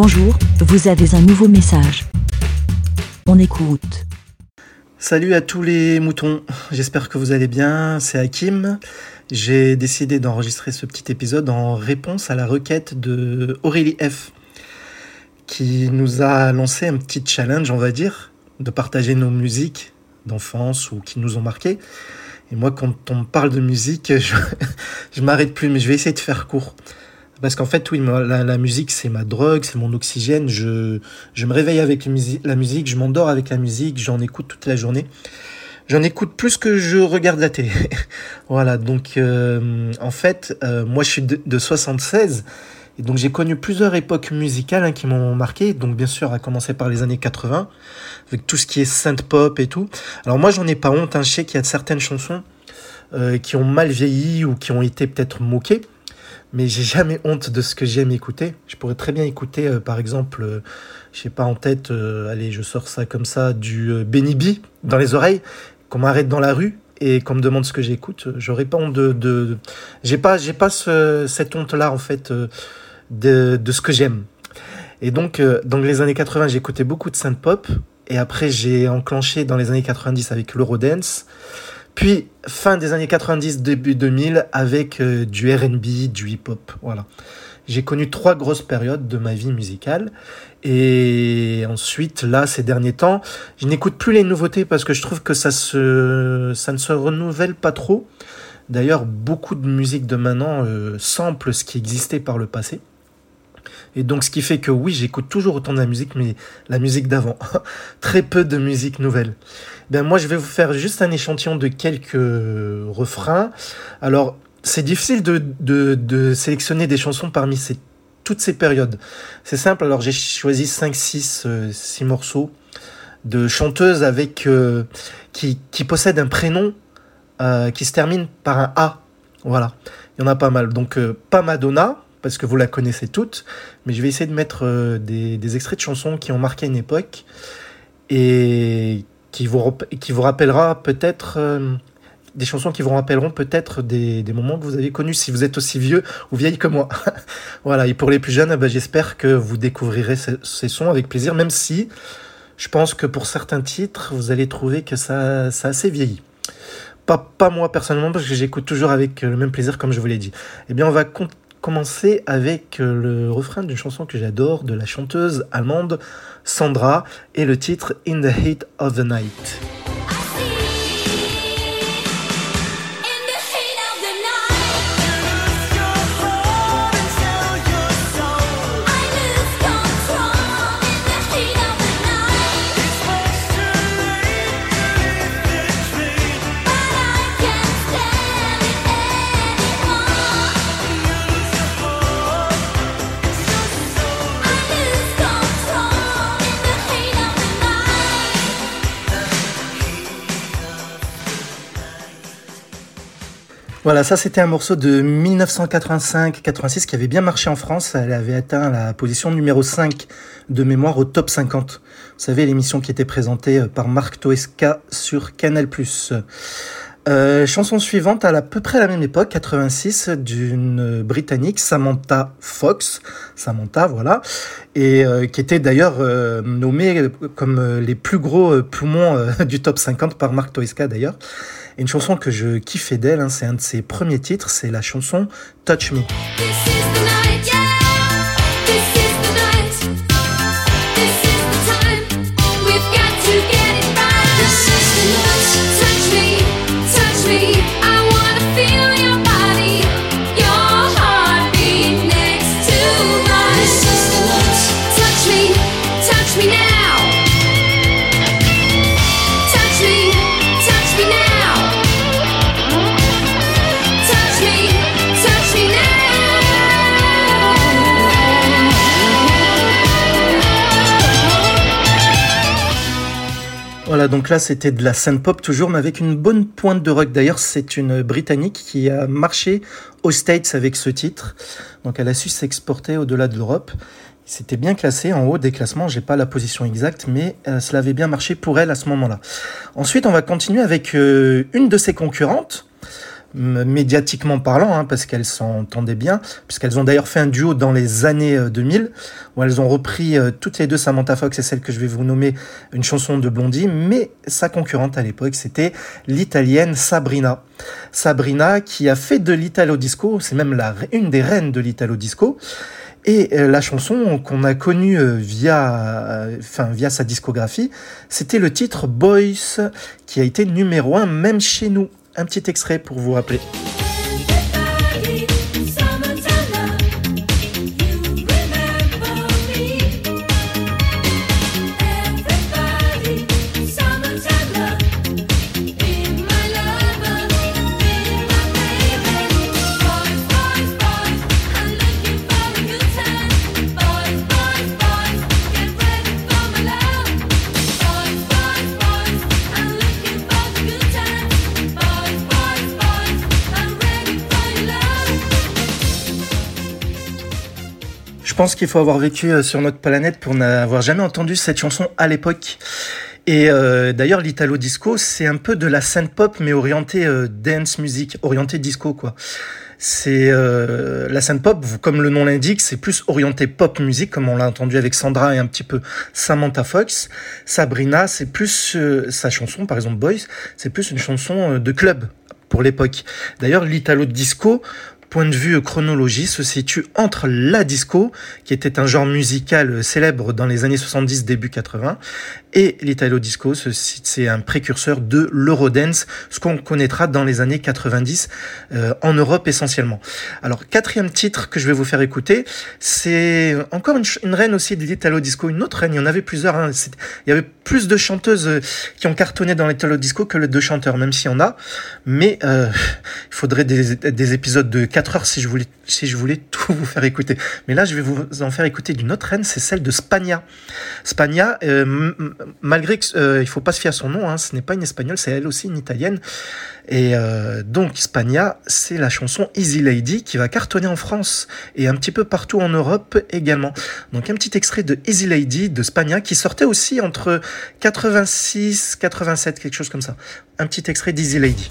Bonjour, vous avez un nouveau message. On écoute. Salut à tous les moutons, j'espère que vous allez bien, c'est Hakim. J'ai décidé d'enregistrer ce petit épisode en réponse à la requête de Aurélie F qui nous a lancé un petit challenge, on va dire, de partager nos musiques d'enfance ou qui nous ont marqué. Et moi, quand on parle de musique, je, je m'arrête plus, mais je vais essayer de faire court. Parce qu'en fait, oui, la, musique, c'est ma drogue, c'est mon oxygène. Je, me réveille avec la musique, je m'endors avec la musique, j'en écoute toute la journée. J'en écoute plus que je regarde la télé. voilà, donc euh, en fait, euh, moi je suis de, de 76 et donc j'ai connu plusieurs époques musicales hein, qui m'ont marqué. Donc bien sûr, à commencer par les années 80, avec tout ce qui est synth pop et tout. Alors moi, j'en ai pas honte. Hein. Je sais qu'il y a certaines chansons euh, qui ont mal vieilli ou qui ont été peut-être moquées mais j'ai jamais honte de ce que j'aime écouter. Je pourrais très bien écouter, euh, par exemple, euh, je sais pas en tête, euh, allez, je sors ça comme ça, du Benny B dans les oreilles, qu'on m'arrête dans la rue et qu'on me demande ce que j'écoute. J'aurais pas honte de, de, j'ai pas, j'ai pas ce, cette honte-là en fait de, de ce que j'aime. Et donc, dans les années 80, j'écoutais beaucoup de synth pop. Et après, j'ai enclenché dans les années 90 avec l'Eurodance. Puis, fin des années 90, début 2000, avec euh, du RB, du hip-hop. Voilà. J'ai connu trois grosses périodes de ma vie musicale. Et ensuite, là, ces derniers temps, je n'écoute plus les nouveautés parce que je trouve que ça, se, ça ne se renouvelle pas trop. D'ailleurs, beaucoup de musique de maintenant euh, sample ce qui existait par le passé. Et donc, ce qui fait que oui, j'écoute toujours autant de la musique, mais la musique d'avant. Très peu de musique nouvelle. Ben, moi, je vais vous faire juste un échantillon de quelques refrains. Alors, c'est difficile de, de, sélectionner des chansons parmi ces, toutes ces périodes. C'est simple, alors j'ai choisi 5, 6, 6 morceaux de chanteuses avec, euh, qui, qui possèdent un prénom euh, qui se termine par un A. Voilà, il y en a pas mal. Donc, euh, pas Madonna, parce que vous la connaissez toutes, mais je vais essayer de mettre euh, des, extraits de chansons qui ont marqué une époque et qui vous, qui vous rappellera peut-être euh, des chansons qui vous rappelleront peut-être des, des, moments que vous avez connus si vous êtes aussi vieux ou vieille que moi. voilà, et pour les plus jeunes, bah, j'espère que vous découvrirez ces, sons avec plaisir, même si je pense que pour certains titres, vous allez trouver que ça, ça assez vieilli. Pas, pas moi personnellement, parce que j'écoute toujours avec le même plaisir, comme je vous l'ai dit. Eh bien, on va commencer avec euh, le refrain d'une chanson que j'adore de la chanteuse allemande Sandra et le titre In the Heat of the Night. Voilà, ça c'était un morceau de 1985-86 qui avait bien marché en France. Elle avait atteint la position numéro 5 de mémoire au top 50. Vous savez, l'émission qui était présentée par Marc Toesca sur Canal+. Euh, chanson suivante à, à peu près la même époque, 86, d'une Britannique, Samantha Fox, Samantha, voilà, et euh, qui était d'ailleurs euh, nommée comme les plus gros poumons du top 50 par Marc Toesca d'ailleurs une chanson que je kiffais d'elle, hein, c'est un de ses premiers titres, c'est la chanson Touch Me. Voilà, donc là c'était de la synth pop toujours, mais avec une bonne pointe de rock. D'ailleurs, c'est une Britannique qui a marché aux States avec ce titre. Donc elle a su s'exporter au-delà de l'Europe. C'était bien classé en haut des classements, j'ai pas la position exacte, mais euh, cela avait bien marché pour elle à ce moment-là. Ensuite, on va continuer avec euh, une de ses concurrentes, médiatiquement parlant, hein, parce qu'elles s'entendaient bien, puisqu'elles ont d'ailleurs fait un duo dans les années 2000, euh, où elles ont repris euh, toutes les deux Samantha Fox et celle que je vais vous nommer une chanson de Blondie, mais sa concurrente à l'époque, c'était l'italienne Sabrina. Sabrina qui a fait de l'italo disco, c'est même une des reines de l'italo disco, et euh, la chanson qu'on a connue via, enfin, via sa discographie, c'était le titre Boys, qui a été numéro un même chez nous un petit extrait pour vous rappeler. Pense qu'il faut avoir vécu euh, sur notre planète pour n'avoir jamais entendu cette chanson à l'époque. Et euh, d'ailleurs, l'Italo Disco, c'est un peu de la scène pop, mais orientée euh, dance music, orientée disco, quoi. C'est la scène pop, comme le nom l'indique, c'est plus orienté pop musique, comme on l'a entendu avec Sandra et un petit peu Samantha Fox. Sabrina, c'est plus sa chanson, par exemple Boys, c'est plus une chanson de club pour l'époque. D'ailleurs, l'Italo Disco, point de vue chronologie, se situe entre la disco, qui était un genre musical célèbre dans les années 70, début 80, et l'Italo Disco, c'est un précurseur de l'Eurodance, ce qu'on connaîtra dans les années 90 euh, en Europe essentiellement. Alors, quatrième titre que je vais vous faire écouter, c'est encore une, reine aussi de l'Italo Disco, une autre reine, il y en avait plusieurs, hein. il y avait plus de chanteuses euh, qui ont cartonné dans l'Italo Disco que de chanteurs, même s'il y en a, mais euh, il faudrait des, des épisodes de 4 heures si je voulais, si je voulais tout vous faire écouter. Mais là, je vais vous en faire écouter d'une autre reine, c'est celle de Spagna. Spagna, euh, malgré qu'il euh, il faut pas se fier à son nom, hein, ce n'est pas une espagnole, c'est elle aussi une italienne. Et euh, donc Spagna, c'est la chanson Easy Lady qui va cartonner en France et un petit peu partout en Europe également. Donc un petit extrait de Easy Lady de Spagna qui sortait aussi entre 86, 87, quelque chose comme ça. Un petit extrait d'Easy Lady.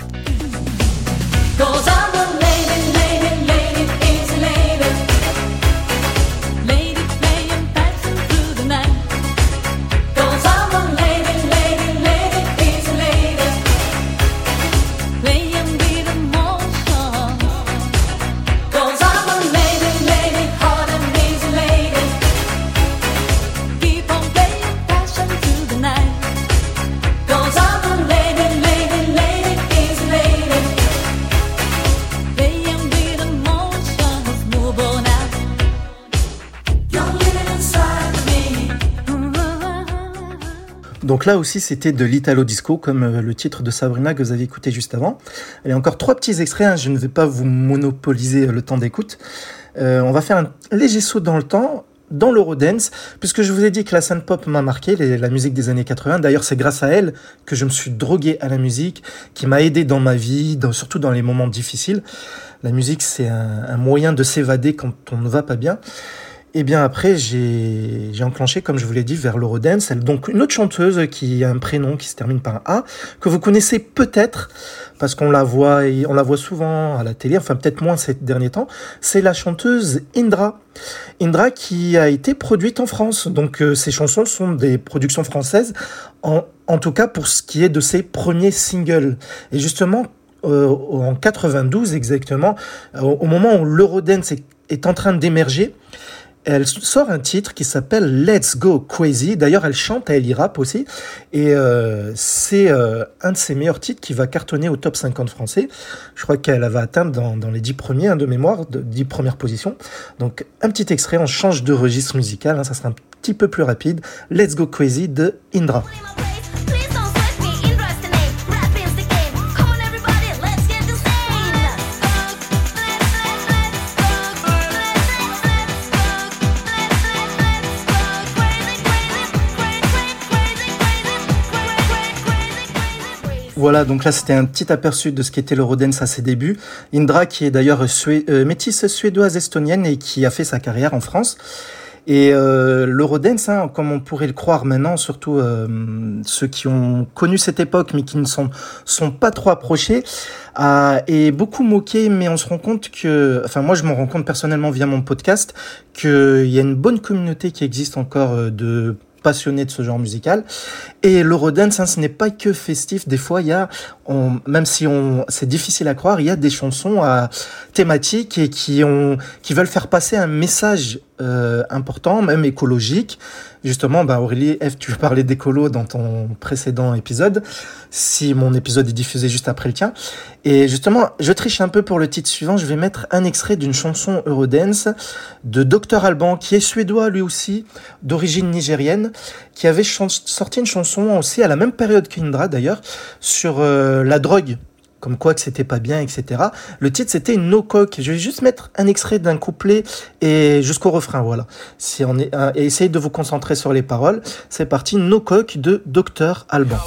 Là aussi, c'était de l'Italo Disco, comme euh, le titre de Sabrina que vous avez écouté juste avant. Il y a encore trois petits extraits, hein, je ne vais pas vous monopoliser le temps d'écoute. Euh, on va faire un léger saut dans le temps, dans l'Eurodance, puisque je vous ai dit que la scène pop m'a marqué, la musique des années 80. D'ailleurs, c'est grâce à elle que je me suis drogué à la musique, qui m'a aidé dans ma vie, surtout dans les moments difficiles. La musique, c'est un moyen de s'évader quand on ne va pas bien. Et bien après, j'ai enclenché, comme je vous l'ai dit, vers l'Eurodance. Donc une autre chanteuse qui a un prénom qui se termine par un A, que vous connaissez peut-être, parce qu'on la voit, on la voit souvent à la télé, enfin peut-être moins ces derniers temps, c'est la chanteuse Indra. Indra qui a été produite en France. Donc euh, ces chansons sont des productions françaises, en, tout cas pour ce qui est de ses premiers singles. Et justement, euh, en 92 exactement, au, moment où l'Eurodance est, est en train d'émerger, elle sort un titre qui s'appelle Let's Go Crazy. D'ailleurs, elle chante, elle y rappe aussi. Et euh, c'est euh, un de ses meilleurs titres qui va cartonner au top 50 français. Je crois qu'elle va atteindre dans, les 10 premiers hein, de mémoire, de 10 premières positions. Donc, un petit extrait, on change de registre musical. Hein, ça sera un petit peu plus rapide. Let's Go Crazy de Indra. Donc là c'était un petit aperçu de ce qu'était l'Eurodance à ses débuts. Indra, qui est d'ailleurs euh, métisse suédoise estonienne et qui a fait sa carrière en France. Et euh, l'Eurodance, hein, comme on pourrait le croire maintenant, surtout euh, ceux qui ont connu cette époque mais qui ne sont, sont pas trop approchés, est beaucoup moqué, mais on se rend compte que, enfin moi je m'en rends compte personnellement via mon podcast, qu'il y a une bonne communauté qui existe encore euh, de passionnés de ce genre musical. Et l'Eurodance, hein, ce n'est pas que festif. Des fois, il y a, même si on, c'est difficile à croire, il y a des chansons à, thématiques et qui ont, qui veulent faire passer un message euh, important, même écologique. Justement, bah Aurélie, F, tu parler d'écolo dans ton précédent épisode, si mon épisode est diffusé juste après le tien. Et justement, je triche un peu pour le titre suivant, je vais mettre un extrait d'une chanson Eurodance de Dr Alban, qui est suédois lui aussi, d'origine nigérienne, qui avait sorti une chanson aussi à la même période qu'Indra d'ailleurs, sur euh, la drogue comme quoi que c'était pas bien, etc. Le titre c'était No Coque. Je vais juste mettre un extrait d'un couplet et jusqu'au refrain, voilà. Si on euh, et essayez de vous concentrer sur les paroles. C'est parti, No Coque de Dr Alban.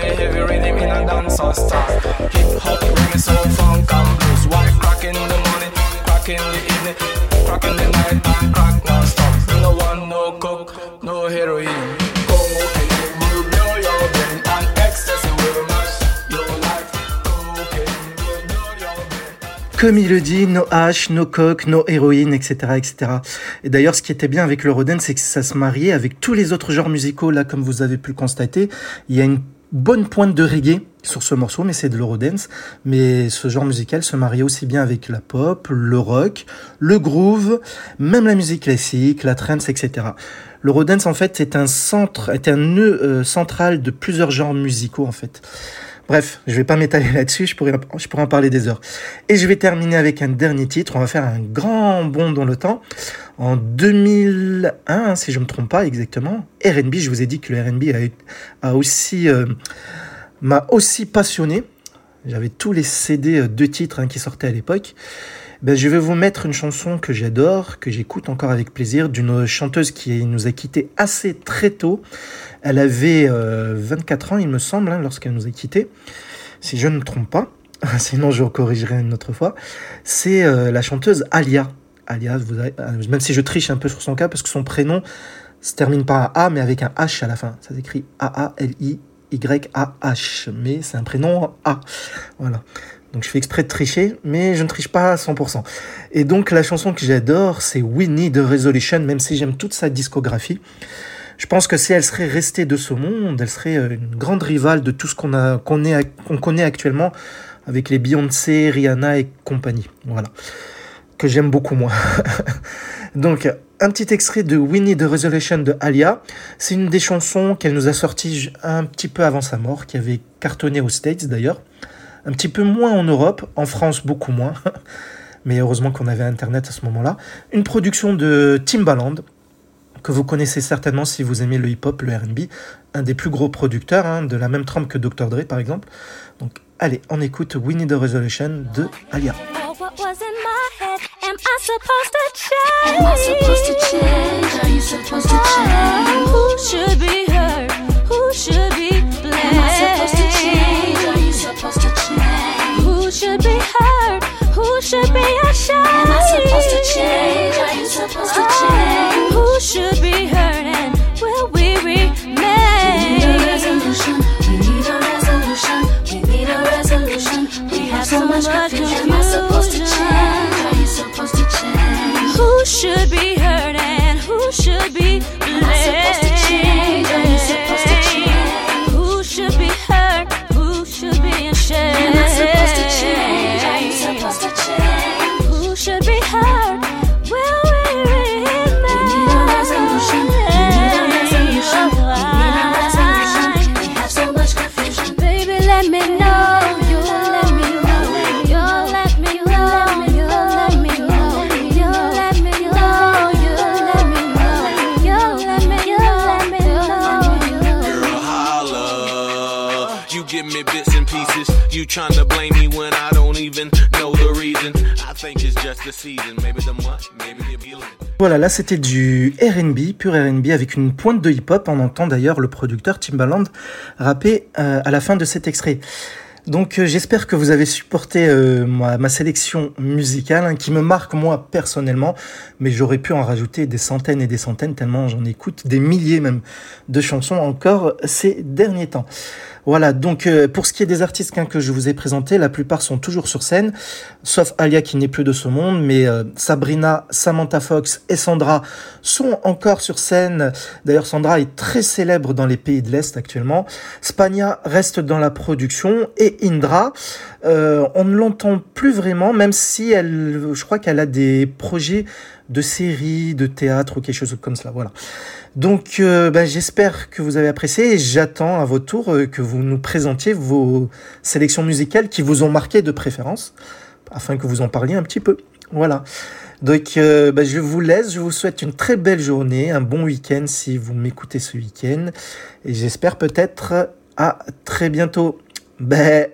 Play. No one, no coke, no comme il le dit, no hash, no coke, no héroïne, etc., etc. Et d'ailleurs, ce qui était bien avec l'Eurodance, c'est que ça se mariait avec tous les autres genres musicaux. Là, comme vous avez pu le constater, il y a une bonne pointe de reggae sur ce morceau, mais c'est de l'Eurodance. Mais ce genre musical se mariait aussi bien avec la pop, le rock, le groove, même la musique classique, la trance, etc. L'Eurodance, en fait, est un centre, est un nœud euh, central de plusieurs genres musicaux, en fait. Bref, je vais pas m'étaler là-dessus, je pourrais, je pourrais en parler des heures. Et je vais terminer avec un dernier titre, on va faire un grand bond dans le temps. En 2001, si je me trompe pas exactement, R&B, je vous ai dit que le R&B a, aussi, euh, m'a aussi passionné. J'avais tous les CD de titres hein, qui sortaient à l'époque. Ben, je vais vous mettre une chanson que j'adore, que j'écoute encore avec plaisir, d'une chanteuse qui nous a quittés assez très tôt. Elle avait 24 euh, ans, il me semble, hein, lorsqu'elle nous a quittés, si je ne me trompe pas. Sinon, je corrigerai une autre fois. C'est euh, la chanteuse Alia. Alia, vous euh, même si je triche un peu sur son cas, parce que son prénom se termine par un A, mais avec un H à la fin. Ça s'écrit A-A-L-I-Y-A-H. Mais c'est un prénom A. Voilà. Donc je fais exprès de tricher, mais je ne triche pas à 100%. Et donc la chanson que j'adore, c'est Winnie de Resolution, même si j'aime toute sa discographie. Je pense que si elle serait restée de ce monde, elle serait euh, une grande rivale de tout ce qu'on a qu'on connaît actuellement avec les Beyoncé, Rihanna et compagnie. Voilà. Que j'aime beaucoup moins. donc un petit extrait de Winnie the Resolution de Alia. C'est une des chansons qu'elle nous a sorties un petit peu avant sa mort, qui avait cartonné aux States d'ailleurs un petit peu moins en Europe, en France beaucoup moins, mais heureusement qu'on avait Internet à ce moment-là. Une production de Timbaland, que vous connaissez certainement si vous aimez le hip-hop, le RB, un des plus gros producteurs, hein, de la même trempe que Dr. Dre par exemple. Donc allez, on écoute Winnie the Resolution de Alia. Was in my head? Am I supposed to change? Am I supposed to change? Are you supposed to oh. change? Should be Voilà, là c'était du RB, pur RB, avec une pointe de hip-hop. On entend d'ailleurs le producteur Timbaland rapper euh, à la fin de cet extrait. Donc euh, j'espère que vous avez supporté euh, ma, ma sélection musicale hein, qui me marque moi personnellement, mais j'aurais pu en rajouter des centaines et des centaines tellement j'en écoute des milliers même de chansons encore ces derniers temps. Voilà, donc euh, pour ce qui est des artistes hein, que je vous ai présentés, la plupart sont toujours sur scène, sauf Alia qui n'est plus de ce monde, mais euh, Sabrina, Samantha Fox et Sandra sont encore sur scène. D'ailleurs, Sandra est très célèbre dans les pays de l'Est actuellement. Spania reste dans la production et Indra, euh, on ne l'entend plus vraiment, même si elle, je crois qu'elle a des projets de séries, de théâtre ou quelque chose comme cela. Voilà. Donc, euh, ben, j'espère que vous avez apprécié et j'attends à votre tour euh, que vous nous présentiez vos sélections musicales qui vous ont marqué de préférence, afin que vous en parliez un petit peu. Voilà. Donc, euh, ben, je vous laisse. Je vous souhaite une très belle journée, un bon week-end si vous m'écoutez ce week-end. Et j'espère peut-être à très bientôt. Ben,